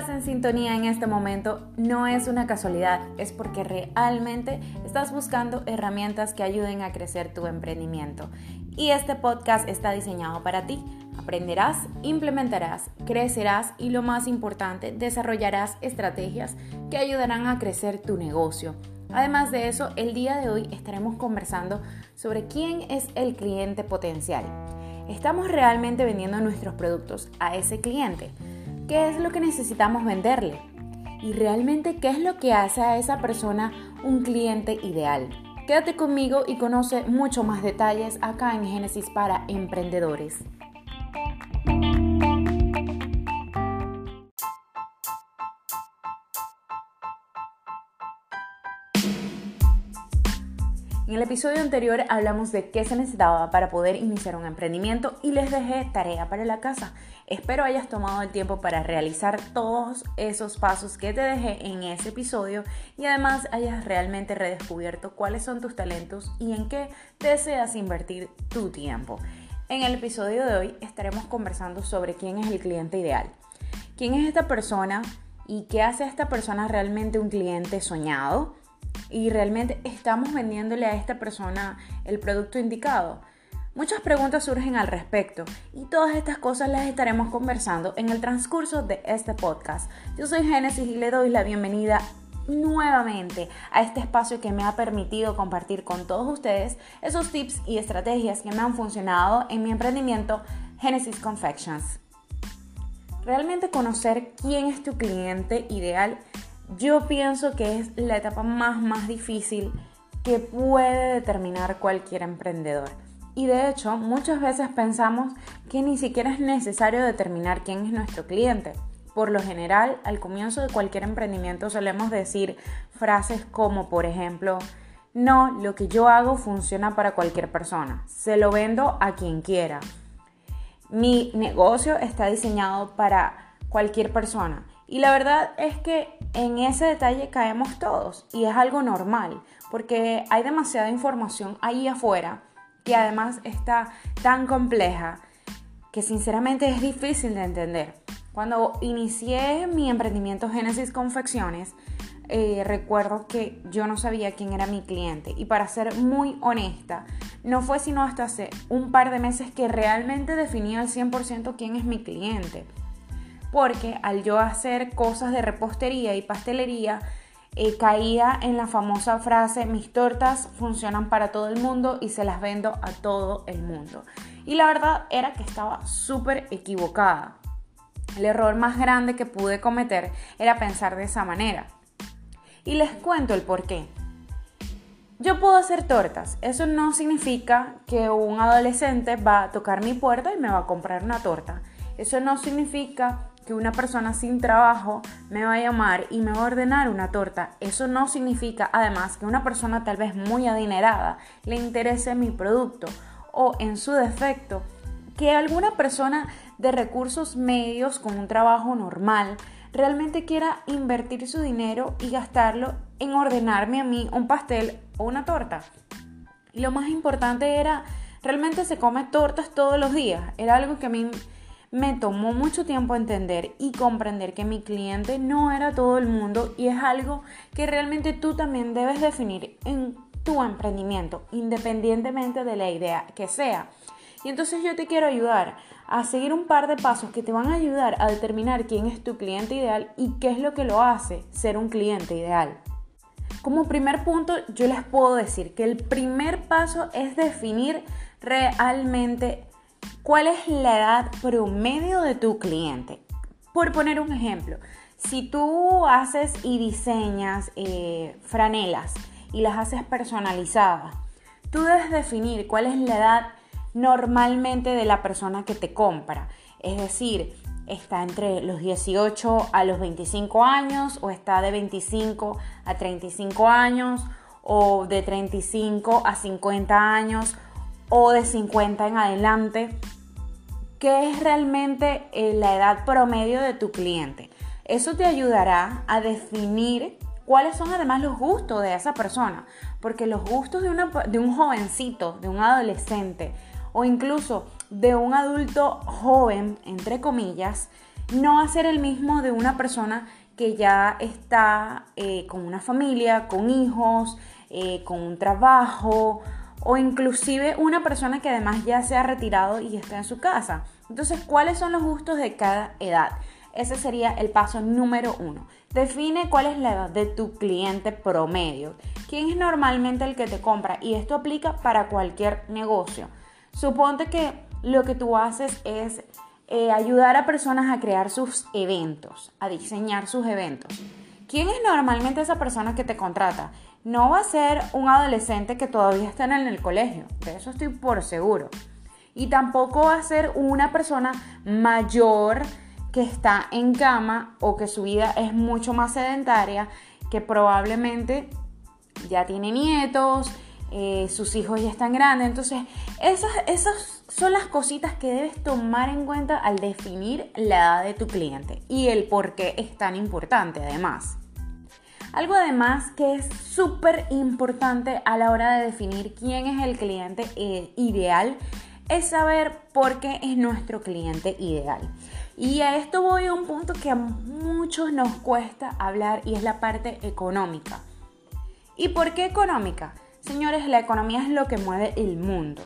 estás en sintonía en este momento no es una casualidad, es porque realmente estás buscando herramientas que ayuden a crecer tu emprendimiento. Y este podcast está diseñado para ti. Aprenderás, implementarás, crecerás y lo más importante, desarrollarás estrategias que ayudarán a crecer tu negocio. Además de eso, el día de hoy estaremos conversando sobre quién es el cliente potencial. ¿Estamos realmente vendiendo nuestros productos a ese cliente? Qué es lo que necesitamos venderle y realmente qué es lo que hace a esa persona un cliente ideal. Quédate conmigo y conoce mucho más detalles acá en Génesis para Emprendedores. En el episodio anterior hablamos de qué se necesitaba para poder iniciar un emprendimiento y les dejé tarea para la casa. Espero hayas tomado el tiempo para realizar todos esos pasos que te dejé en ese episodio y además hayas realmente redescubierto cuáles son tus talentos y en qué deseas invertir tu tiempo. En el episodio de hoy estaremos conversando sobre quién es el cliente ideal. ¿Quién es esta persona y qué hace a esta persona realmente un cliente soñado? Y realmente estamos vendiéndole a esta persona el producto indicado? Muchas preguntas surgen al respecto y todas estas cosas las estaremos conversando en el transcurso de este podcast. Yo soy Génesis y le doy la bienvenida nuevamente a este espacio que me ha permitido compartir con todos ustedes esos tips y estrategias que me han funcionado en mi emprendimiento Genesis Confections. Realmente conocer quién es tu cliente ideal yo pienso que es la etapa más, más difícil que puede determinar cualquier emprendedor. Y de hecho, muchas veces pensamos que ni siquiera es necesario determinar quién es nuestro cliente. Por lo general, al comienzo de cualquier emprendimiento solemos decir frases como, por ejemplo, no, lo que yo hago funciona para cualquier persona. Se lo vendo a quien quiera. Mi negocio está diseñado para cualquier persona. Y la verdad es que en ese detalle caemos todos y es algo normal porque hay demasiada información ahí afuera que además está tan compleja que sinceramente es difícil de entender. Cuando inicié mi emprendimiento Génesis Confecciones, eh, recuerdo que yo no sabía quién era mi cliente y para ser muy honesta, no fue sino hasta hace un par de meses que realmente definí al 100% quién es mi cliente porque al yo hacer cosas de repostería y pastelería, eh, caía en la famosa frase, mis tortas funcionan para todo el mundo y se las vendo a todo el mundo. Y la verdad era que estaba súper equivocada. El error más grande que pude cometer era pensar de esa manera. Y les cuento el por qué. Yo puedo hacer tortas. Eso no significa que un adolescente va a tocar mi puerta y me va a comprar una torta. Eso no significa que una persona sin trabajo me va a llamar y me va a ordenar una torta. Eso no significa además que una persona tal vez muy adinerada le interese mi producto o en su defecto que alguna persona de recursos medios con un trabajo normal realmente quiera invertir su dinero y gastarlo en ordenarme a mí un pastel o una torta. Lo más importante era, realmente se come tortas todos los días. Era algo que a mí me tomó mucho tiempo entender y comprender que mi cliente no era todo el mundo y es algo que realmente tú también debes definir en tu emprendimiento, independientemente de la idea que sea. Y entonces yo te quiero ayudar a seguir un par de pasos que te van a ayudar a determinar quién es tu cliente ideal y qué es lo que lo hace ser un cliente ideal. Como primer punto, yo les puedo decir que el primer paso es definir realmente ¿Cuál es la edad promedio de tu cliente? Por poner un ejemplo, si tú haces y diseñas eh, franelas y las haces personalizadas, tú debes definir cuál es la edad normalmente de la persona que te compra. Es decir, está entre los 18 a los 25 años o está de 25 a 35 años o de 35 a 50 años o de 50 en adelante, ¿qué es realmente eh, la edad promedio de tu cliente? Eso te ayudará a definir cuáles son además los gustos de esa persona, porque los gustos de, de un jovencito, de un adolescente o incluso de un adulto joven, entre comillas, no va a ser el mismo de una persona que ya está eh, con una familia, con hijos, eh, con un trabajo o inclusive una persona que además ya se ha retirado y está en su casa. Entonces, ¿cuáles son los gustos de cada edad? Ese sería el paso número uno. Define cuál es la edad de tu cliente promedio. ¿Quién es normalmente el que te compra? Y esto aplica para cualquier negocio. Suponte que lo que tú haces es eh, ayudar a personas a crear sus eventos, a diseñar sus eventos. ¿Quién es normalmente esa persona que te contrata? No va a ser un adolescente que todavía está en el colegio, de eso estoy por seguro. Y tampoco va a ser una persona mayor que está en cama o que su vida es mucho más sedentaria, que probablemente ya tiene nietos, eh, sus hijos ya están grandes. Entonces, esas, esas son las cositas que debes tomar en cuenta al definir la edad de tu cliente y el por qué es tan importante además. Algo además que es súper importante a la hora de definir quién es el cliente eh, ideal es saber por qué es nuestro cliente ideal. Y a esto voy a un punto que a muchos nos cuesta hablar y es la parte económica. ¿Y por qué económica? Señores, la economía es lo que mueve el mundo.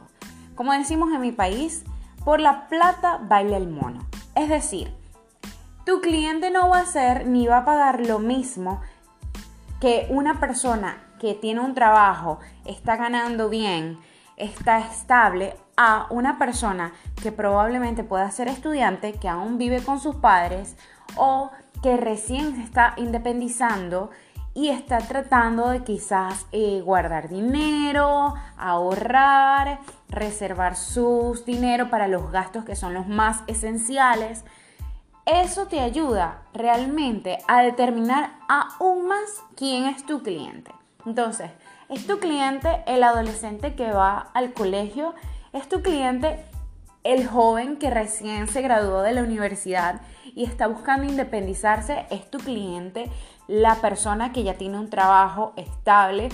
Como decimos en mi país, por la plata baila el mono. Es decir, tu cliente no va a ser ni va a pagar lo mismo que una persona que tiene un trabajo, está ganando bien, está estable, a una persona que probablemente pueda ser estudiante, que aún vive con sus padres o que recién se está independizando y está tratando de quizás eh, guardar dinero, ahorrar, reservar sus dinero para los gastos que son los más esenciales. Eso te ayuda realmente a determinar aún más quién es tu cliente. Entonces, ¿es tu cliente el adolescente que va al colegio? ¿Es tu cliente el joven que recién se graduó de la universidad y está buscando independizarse? ¿Es tu cliente la persona que ya tiene un trabajo estable,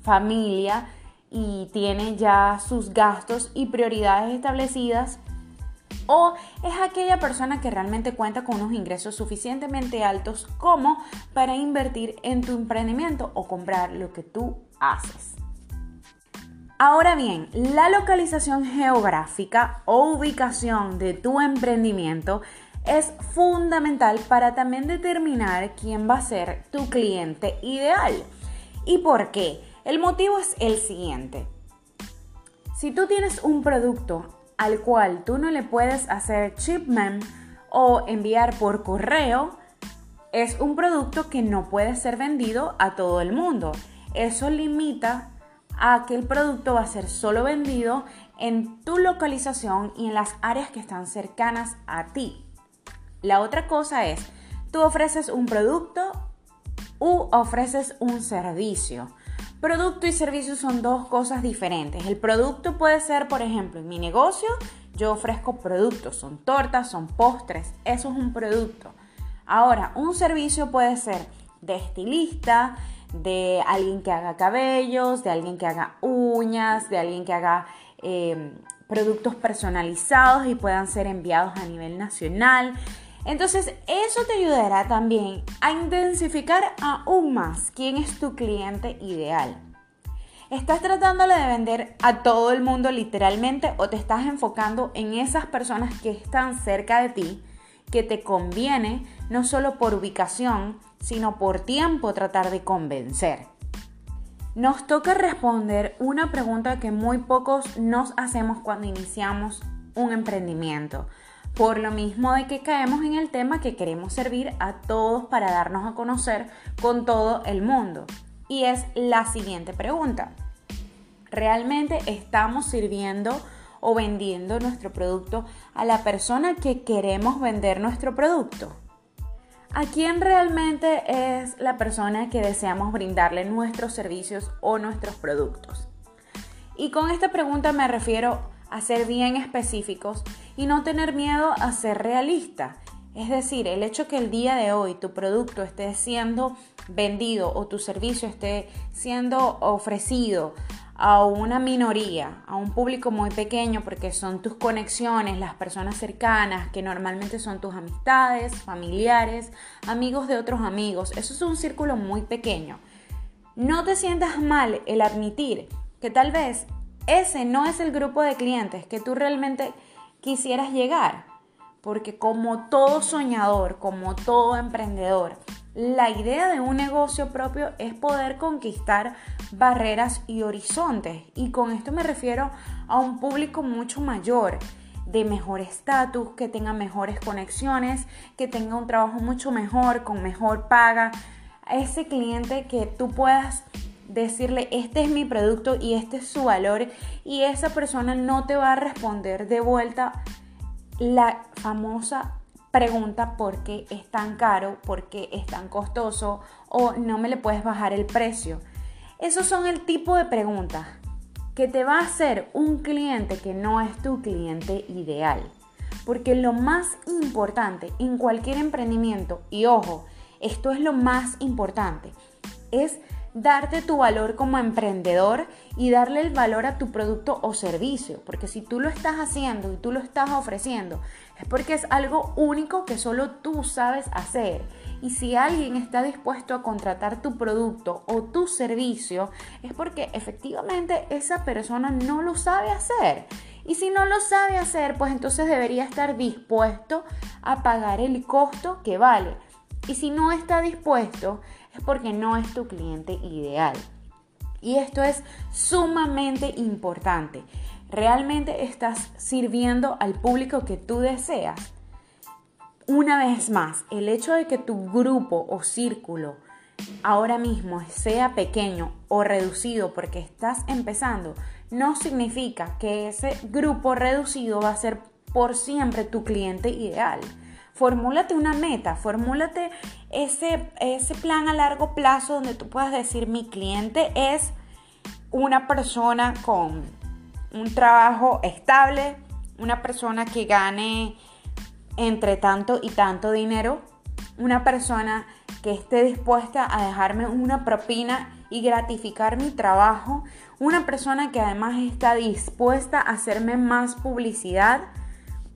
familia y tiene ya sus gastos y prioridades establecidas? O es aquella persona que realmente cuenta con unos ingresos suficientemente altos como para invertir en tu emprendimiento o comprar lo que tú haces. Ahora bien, la localización geográfica o ubicación de tu emprendimiento es fundamental para también determinar quién va a ser tu cliente ideal. ¿Y por qué? El motivo es el siguiente. Si tú tienes un producto al cual tú no le puedes hacer shipment o enviar por correo, es un producto que no puede ser vendido a todo el mundo. Eso limita a que el producto va a ser solo vendido en tu localización y en las áreas que están cercanas a ti. La otra cosa es, tú ofreces un producto u ofreces un servicio. Producto y servicio son dos cosas diferentes. El producto puede ser, por ejemplo, en mi negocio yo ofrezco productos, son tortas, son postres, eso es un producto. Ahora, un servicio puede ser de estilista, de alguien que haga cabellos, de alguien que haga uñas, de alguien que haga eh, productos personalizados y puedan ser enviados a nivel nacional. Entonces, eso te ayudará también a intensificar aún más quién es tu cliente ideal. ¿Estás tratándole de vender a todo el mundo literalmente o te estás enfocando en esas personas que están cerca de ti, que te conviene no solo por ubicación, sino por tiempo tratar de convencer? Nos toca responder una pregunta que muy pocos nos hacemos cuando iniciamos un emprendimiento. Por lo mismo de que caemos en el tema que queremos servir a todos para darnos a conocer con todo el mundo. Y es la siguiente pregunta. ¿Realmente estamos sirviendo o vendiendo nuestro producto a la persona que queremos vender nuestro producto? ¿A quién realmente es la persona que deseamos brindarle nuestros servicios o nuestros productos? Y con esta pregunta me refiero a ser bien específicos y no tener miedo a ser realista. Es decir, el hecho que el día de hoy tu producto esté siendo vendido o tu servicio esté siendo ofrecido a una minoría, a un público muy pequeño, porque son tus conexiones, las personas cercanas, que normalmente son tus amistades, familiares, amigos de otros amigos. Eso es un círculo muy pequeño. No te sientas mal el admitir que tal vez ese no es el grupo de clientes que tú realmente quisieras llegar. Porque como todo soñador, como todo emprendedor, la idea de un negocio propio es poder conquistar barreras y horizontes. Y con esto me refiero a un público mucho mayor, de mejor estatus, que tenga mejores conexiones, que tenga un trabajo mucho mejor, con mejor paga. Ese cliente que tú puedas decirle, este es mi producto y este es su valor y esa persona no te va a responder de vuelta la famosa pregunta por qué es tan caro, por qué es tan costoso o no me le puedes bajar el precio. Esos son el tipo de preguntas que te va a hacer un cliente que no es tu cliente ideal. Porque lo más importante en cualquier emprendimiento, y ojo, esto es lo más importante, es darte tu valor como emprendedor y darle el valor a tu producto o servicio. Porque si tú lo estás haciendo y tú lo estás ofreciendo, es porque es algo único que solo tú sabes hacer. Y si alguien está dispuesto a contratar tu producto o tu servicio, es porque efectivamente esa persona no lo sabe hacer. Y si no lo sabe hacer, pues entonces debería estar dispuesto a pagar el costo que vale. Y si no está dispuesto, es porque no es tu cliente ideal. Y esto es sumamente importante. ¿Realmente estás sirviendo al público que tú deseas? Una vez más, el hecho de que tu grupo o círculo ahora mismo sea pequeño o reducido porque estás empezando, no significa que ese grupo reducido va a ser por siempre tu cliente ideal. Formúlate una meta, formúlate ese, ese plan a largo plazo donde tú puedas decir mi cliente es una persona con un trabajo estable, una persona que gane entre tanto y tanto dinero, una persona que esté dispuesta a dejarme una propina y gratificar mi trabajo, una persona que además está dispuesta a hacerme más publicidad,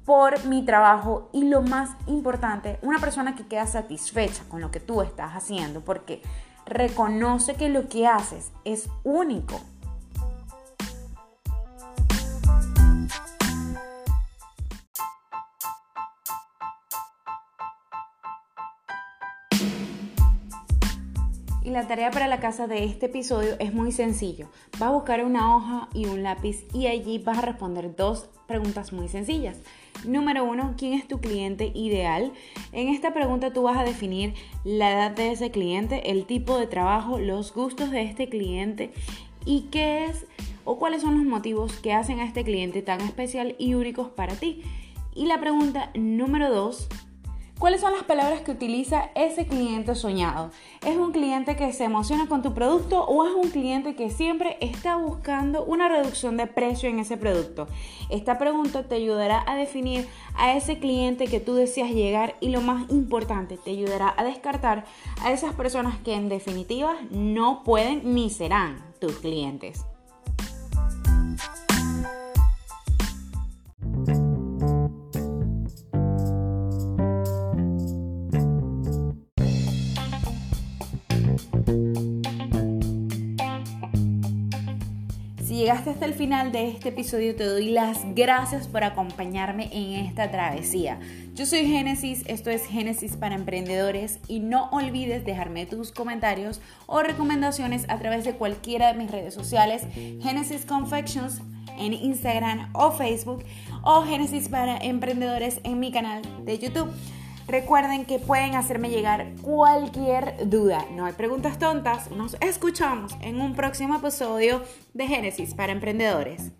por mi trabajo y lo más importante, una persona que queda satisfecha con lo que tú estás haciendo porque reconoce que lo que haces es único. Y la tarea para la casa de este episodio es muy sencillo. Vas a buscar una hoja y un lápiz y allí vas a responder dos preguntas muy sencillas. Número uno, ¿quién es tu cliente ideal? En esta pregunta tú vas a definir la edad de ese cliente, el tipo de trabajo, los gustos de este cliente y qué es o cuáles son los motivos que hacen a este cliente tan especial y únicos para ti. Y la pregunta número dos, ¿Cuáles son las palabras que utiliza ese cliente soñado? ¿Es un cliente que se emociona con tu producto o es un cliente que siempre está buscando una reducción de precio en ese producto? Esta pregunta te ayudará a definir a ese cliente que tú deseas llegar y lo más importante, te ayudará a descartar a esas personas que en definitiva no pueden ni serán tus clientes. Hasta el final de este episodio, te doy las gracias por acompañarme en esta travesía. Yo soy Génesis, esto es Génesis para Emprendedores y no olvides dejarme tus comentarios o recomendaciones a través de cualquiera de mis redes sociales, Genesis Confections en Instagram o Facebook o Génesis para Emprendedores en mi canal de YouTube. Recuerden que pueden hacerme llegar cualquier duda. No hay preguntas tontas. Nos escuchamos en un próximo episodio de Génesis para Emprendedores.